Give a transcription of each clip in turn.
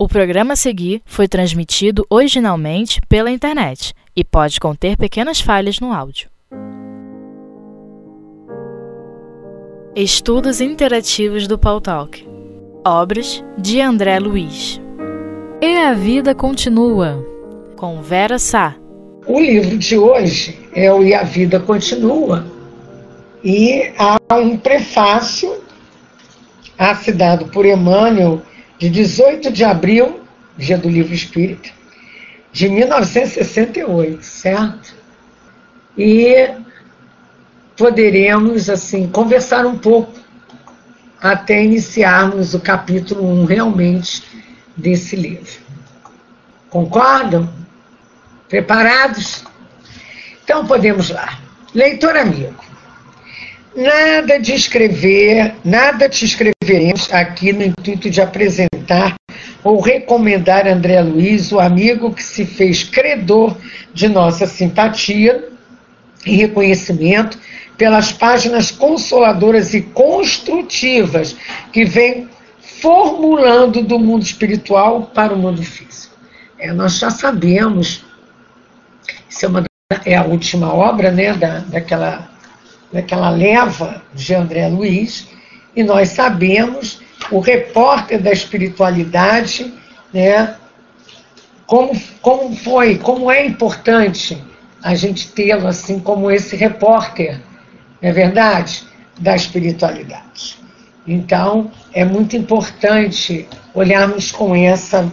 O programa a seguir foi transmitido originalmente pela internet e pode conter pequenas falhas no áudio. Estudos Interativos do Paul Talk. Obras de André Luiz. E a Vida Continua. Com Vera Sá. O livro de hoje é o E a Vida Continua. E há um prefácio assinado por Emmanuel de 18 de abril, dia do livro espírita, de 1968, certo? E poderemos, assim, conversar um pouco até iniciarmos o capítulo 1 realmente desse livro. Concordam? Preparados? Então podemos lá. Leitor amigo, nada de escrever, nada te escreveremos aqui no intuito de apresentar ou recomendar André Luiz, o amigo que se fez credor de nossa simpatia e reconhecimento pelas páginas consoladoras e construtivas que vem formulando do mundo espiritual para o mundo físico. É, nós já sabemos, isso é, uma, é a última obra né, da, daquela, daquela leva de André Luiz, e nós sabemos o repórter da espiritualidade, né, como, como foi, como é importante a gente tê-lo assim como esse repórter não é verdade? Da espiritualidade. Então, é muito importante olharmos com essa,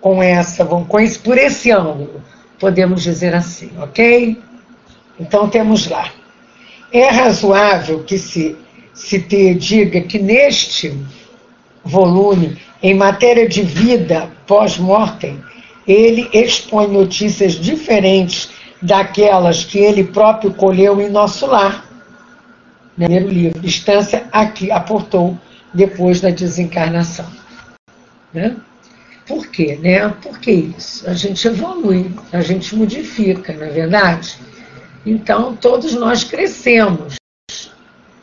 com essa, com esse, por esse ângulo, podemos dizer assim, ok? Então, temos lá. É razoável que se, se te diga que neste volume, em matéria de vida pós-mortem, ele expõe notícias diferentes daquelas que ele próprio colheu em nosso lar primeiro livro, Distância aqui aportou depois da desencarnação. Né? Por quê? Né? Por que isso? A gente evolui, a gente modifica, não é verdade? Então, todos nós crescemos,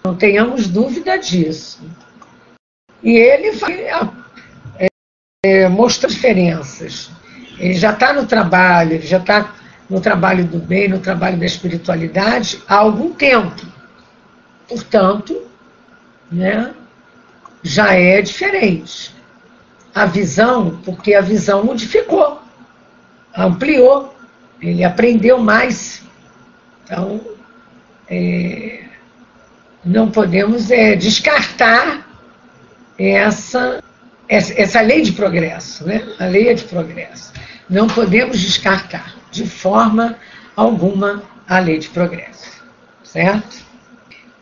não tenhamos dúvida disso. E ele é, é, mostrar diferenças. Ele já está no trabalho, ele já está no trabalho do bem, no trabalho da espiritualidade há algum tempo. Portanto, né, já é diferente. A visão, porque a visão modificou, ampliou, ele aprendeu mais. Então, é, não podemos é, descartar essa, essa, lei de progresso, né? a lei é de progresso. Não podemos descartar de forma alguma a lei de progresso, certo?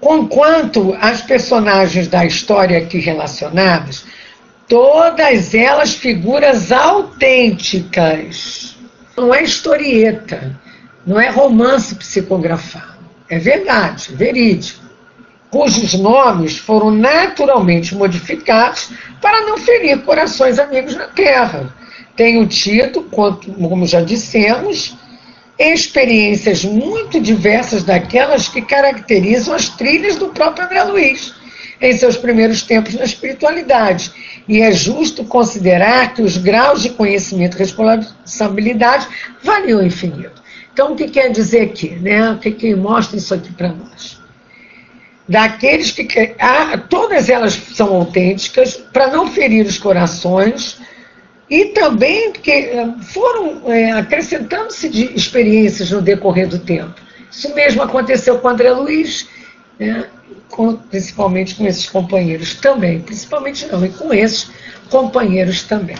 Conquanto as personagens da história aqui relacionadas, todas elas figuras autênticas. Não é historieta, não é romance psicografado. É verdade, verídico. Cujos nomes foram naturalmente modificados para não ferir corações amigos na Terra. Tenho tido, como já dissemos, experiências muito diversas daquelas que caracterizam as trilhas do próprio André Luiz em seus primeiros tempos na espiritualidade. E é justo considerar que os graus de conhecimento e responsabilidade variam infinito. Então, o que quer dizer aqui? Né? O que, que mostra isso aqui para nós? Daqueles que. Ah, todas elas são autênticas, para não ferir os corações, e também que eh, foram é, acrescentando-se de experiências no decorrer do tempo. Isso mesmo aconteceu com André Luiz, né, com, principalmente com esses companheiros também, principalmente não, e com esses companheiros também.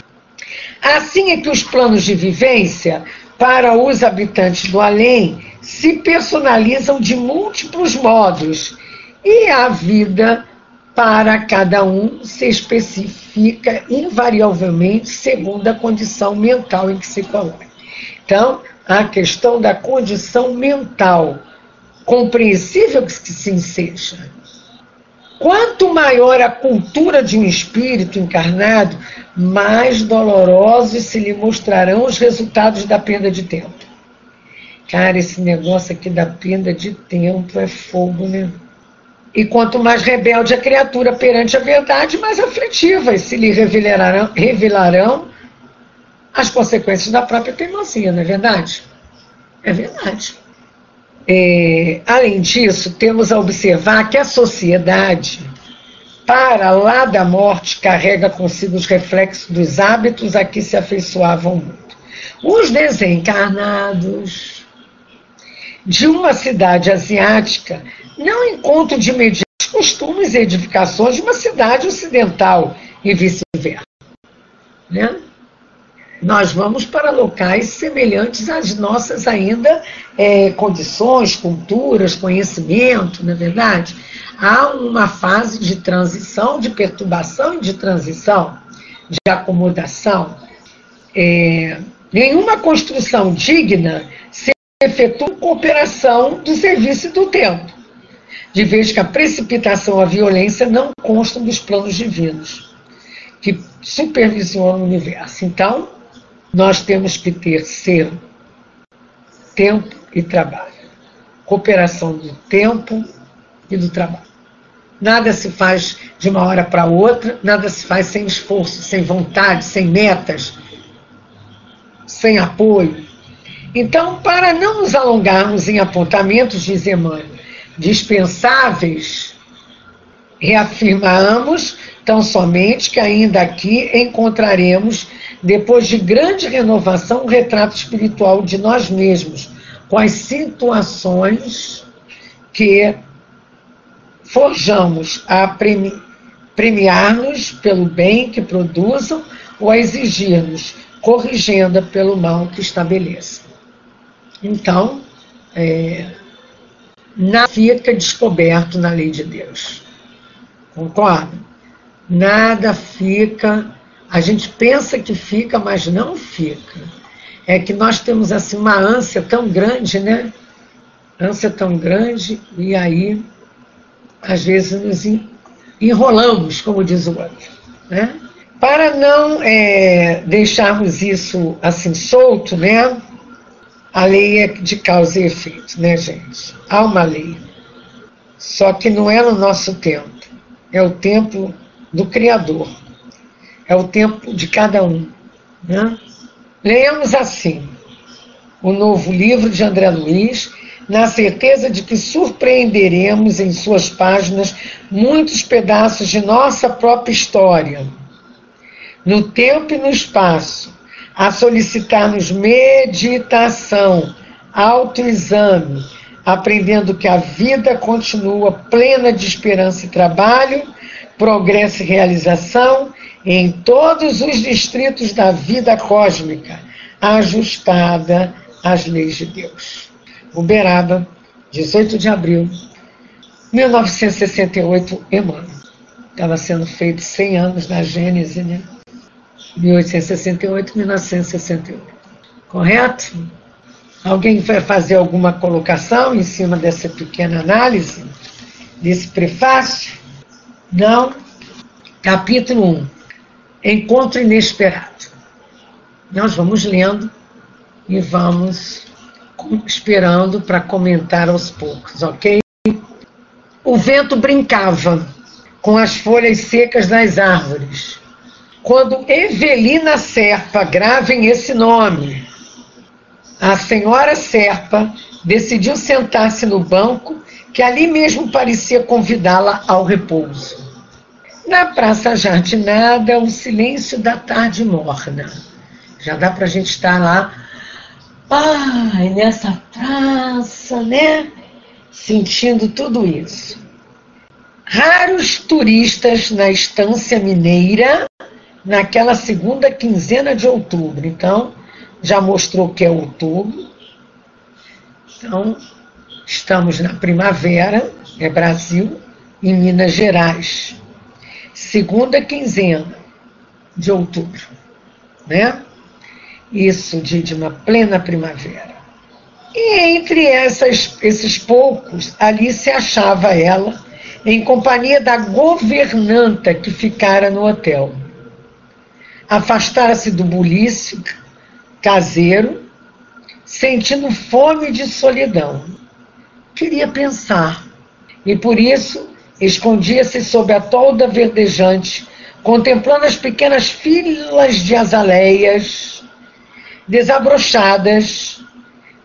Assim é que os planos de vivência para os habitantes do além se personalizam de múltiplos modos e a vida para cada um se especifica invariavelmente segundo a condição mental em que se coloca. Então, a questão da condição mental, compreensível que sim seja. Quanto maior a cultura de um espírito encarnado, mais dolorosos se lhe mostrarão os resultados da perda de tempo. Cara, esse negócio aqui da perda de tempo é fogo, né? E quanto mais rebelde a criatura perante a verdade, mais aflitivas se lhe revelarão, revelarão as consequências da própria teimosia, não é verdade? É verdade. É, além disso, temos a observar que a sociedade, para lá da morte, carrega consigo os reflexos dos hábitos a que se afeiçoavam muito. Os desencarnados de uma cidade asiática não encontram de imediato os costumes e edificações de uma cidade ocidental e vice-versa. Né? Nós vamos para locais semelhantes às nossas ainda é, condições, culturas, conhecimento, não é verdade? Há uma fase de transição, de perturbação e de transição, de acomodação. É, nenhuma construção digna se efetua cooperação do serviço do tempo, de vez que a precipitação, a violência não constam dos planos divinos que supervisionam o universo. Então, nós temos que ter ser tempo e trabalho. Cooperação do tempo e do trabalho. Nada se faz de uma hora para outra, nada se faz sem esforço, sem vontade, sem metas, sem apoio. Então, para não nos alongarmos em apontamentos, diz Emmanuel, dispensáveis, reafirmamos tão somente que ainda aqui encontraremos depois de grande renovação, um retrato espiritual de nós mesmos, com as situações que forjamos a premiar-nos pelo bem que produzam ou a exigir-nos corrigenda pelo mal que estabeleça. Então, é, nada fica descoberto na lei de Deus. Concorda? Nada fica a gente pensa que fica, mas não fica. É que nós temos assim uma ânsia tão grande, né? Ânsia tão grande, e aí, às vezes, nos enrolamos, como diz o outro. Né? Para não é, deixarmos isso assim solto, né? A lei é de causa e efeito, né, gente? Há uma lei. Só que não é no nosso tempo, é o tempo do Criador é o tempo de cada um. Né? Leamos assim o novo livro de André Luiz, na certeza de que surpreenderemos em suas páginas muitos pedaços de nossa própria história, no tempo e no espaço, a solicitar-nos meditação, autoexame, aprendendo que a vida continua plena de esperança e trabalho, progresso e realização em todos os distritos da vida cósmica, ajustada às leis de Deus. Uberaba, 18 de abril, 1968, Emmanuel. Estava sendo feito 100 anos da Gênese, né? 1868, 1968. Correto? Alguém vai fazer alguma colocação em cima dessa pequena análise, desse prefácio? Não? Capítulo 1 Encontro inesperado. Nós vamos lendo e vamos esperando para comentar aos poucos, ok? O vento brincava com as folhas secas das árvores. Quando Evelina Serpa, gravem esse nome, a senhora Serpa decidiu sentar-se no banco que ali mesmo parecia convidá-la ao repouso. Na Praça Jardinada, o silêncio da tarde morna. Já dá para a gente estar lá, ai, nessa praça, né? Sentindo tudo isso. Raros turistas na estância mineira naquela segunda quinzena de outubro. Então, já mostrou que é outubro. Então, estamos na primavera, é Brasil, em Minas Gerais segunda quinzena de outubro, né? Isso de, de uma plena primavera. E entre essas, esses poucos, ali se achava ela, em companhia da governanta que ficara no hotel. Afastara-se do bulício caseiro, sentindo fome de solidão. Queria pensar, e por isso Escondia-se sob a tolda verdejante, contemplando as pequenas filas de azaleias desabrochadas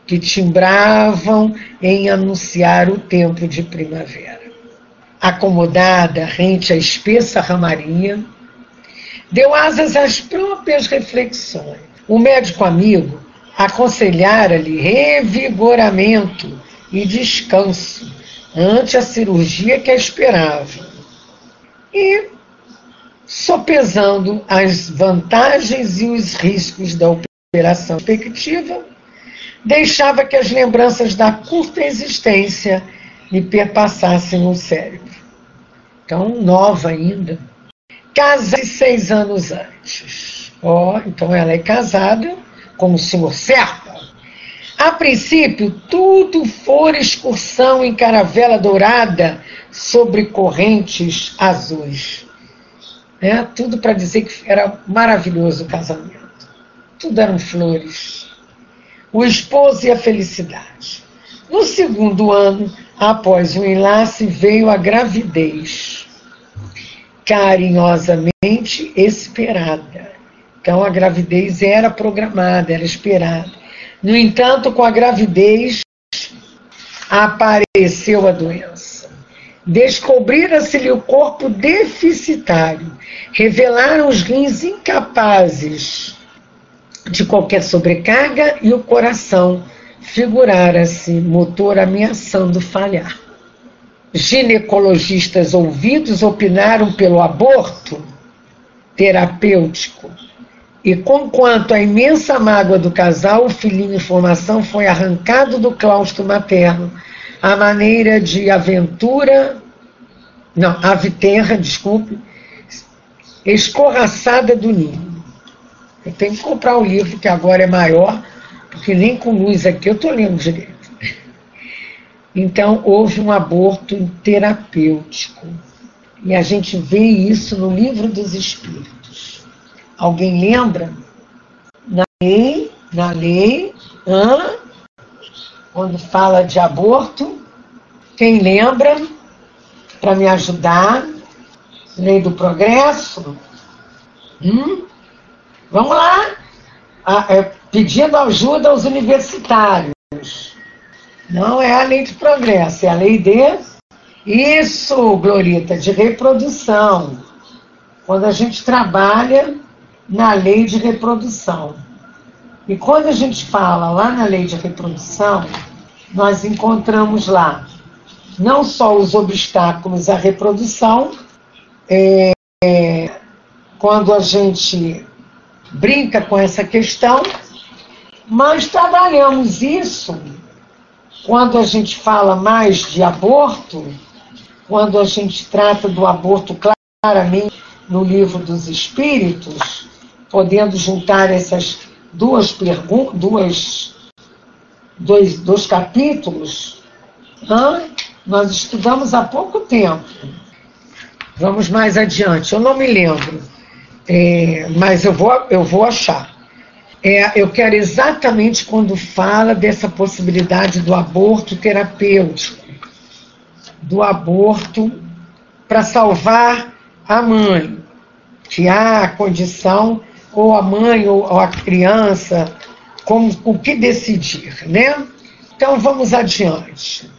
que timbravam em anunciar o tempo de primavera. Acomodada rente à espessa ramaria, deu asas às próprias reflexões. O médico amigo aconselhara-lhe revigoramento e descanso ante a cirurgia que a esperava. E, sopesando as vantagens e os riscos da operação expectativa, deixava que as lembranças da curta existência lhe perpassassem o cérebro. Então, nova ainda. Casa seis anos antes. Ó, oh, então ela é casada com o senhor Serpa. A princípio, tudo fora excursão em caravela dourada sobre correntes azuis. É, tudo para dizer que era maravilhoso o casamento. Tudo eram flores o esposo e a felicidade. No segundo ano, após o enlace, veio a gravidez, carinhosamente esperada. Então, a gravidez era programada, era esperada. No entanto, com a gravidez, apareceu a doença. Descobrira-se-lhe o corpo deficitário, revelaram os rins incapazes de qualquer sobrecarga e o coração figurara-se motor ameaçando falhar. Ginecologistas ouvidos opinaram pelo aborto terapêutico. E conquanto a imensa mágoa do casal, o filhinho em formação foi arrancado do claustro materno, à maneira de aventura, não, aviterra, desculpe, escorraçada do ninho. Eu tenho que comprar o livro, que agora é maior, porque nem com luz aqui eu estou lendo direito. Então, houve um aborto terapêutico. E a gente vê isso no livro dos Espíritos. Alguém lembra? Na lei, na lei, hã? quando fala de aborto, quem lembra? Para me ajudar, lei do progresso? Hum? Vamos lá, é, pedindo ajuda aos universitários. Não é a lei de progresso, é a lei de. Isso, Glorita, de reprodução. Quando a gente trabalha na lei de reprodução. E quando a gente fala lá na lei de reprodução, nós encontramos lá não só os obstáculos à reprodução, é, quando a gente brinca com essa questão, mas trabalhamos isso quando a gente fala mais de aborto, quando a gente trata do aborto claramente no livro dos Espíritos, podendo juntar essas duas perguntas, duas, dois, dois capítulos, nós estudamos há pouco tempo. Vamos mais adiante, eu não me lembro é, mas eu vou, eu vou achar. É, eu quero exatamente quando fala dessa possibilidade do aborto terapêutico, do aborto para salvar a mãe, que há a condição, ou a mãe ou a criança, como o que decidir, né? Então vamos adiante,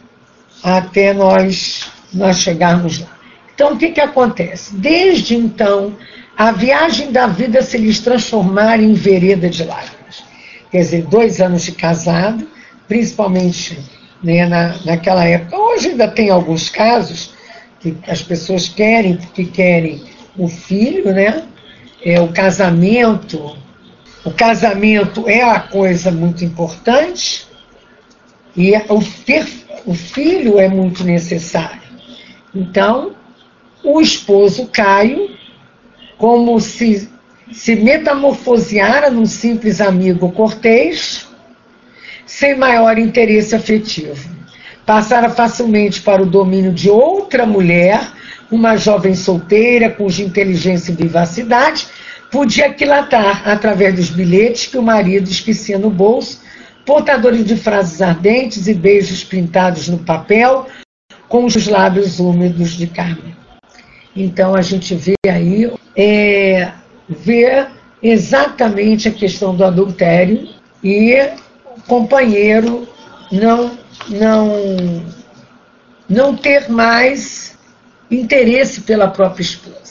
até nós, nós chegarmos lá. Então o que, que acontece? Desde então, a viagem da vida se lhes transformar em vereda de lágrimas. Quer dizer, dois anos de casado, principalmente né, na, naquela época. Hoje ainda tem alguns casos que as pessoas querem, porque querem o filho, né? É, o casamento. O casamento é a coisa muito importante e o, ter, o filho é muito necessário. Então, o esposo Caio como se se metamorfoseara num simples amigo cortês, sem maior interesse afetivo. Passara facilmente para o domínio de outra mulher, uma jovem solteira, cuja inteligência e vivacidade podia aquilatar através dos bilhetes que o marido esquecia no bolso, portadores de frases ardentes e beijos pintados no papel, com os lábios úmidos de Carmen. Então a gente vê aí, é, vê exatamente a questão do adultério e o companheiro não, não, não ter mais interesse pela própria esposa.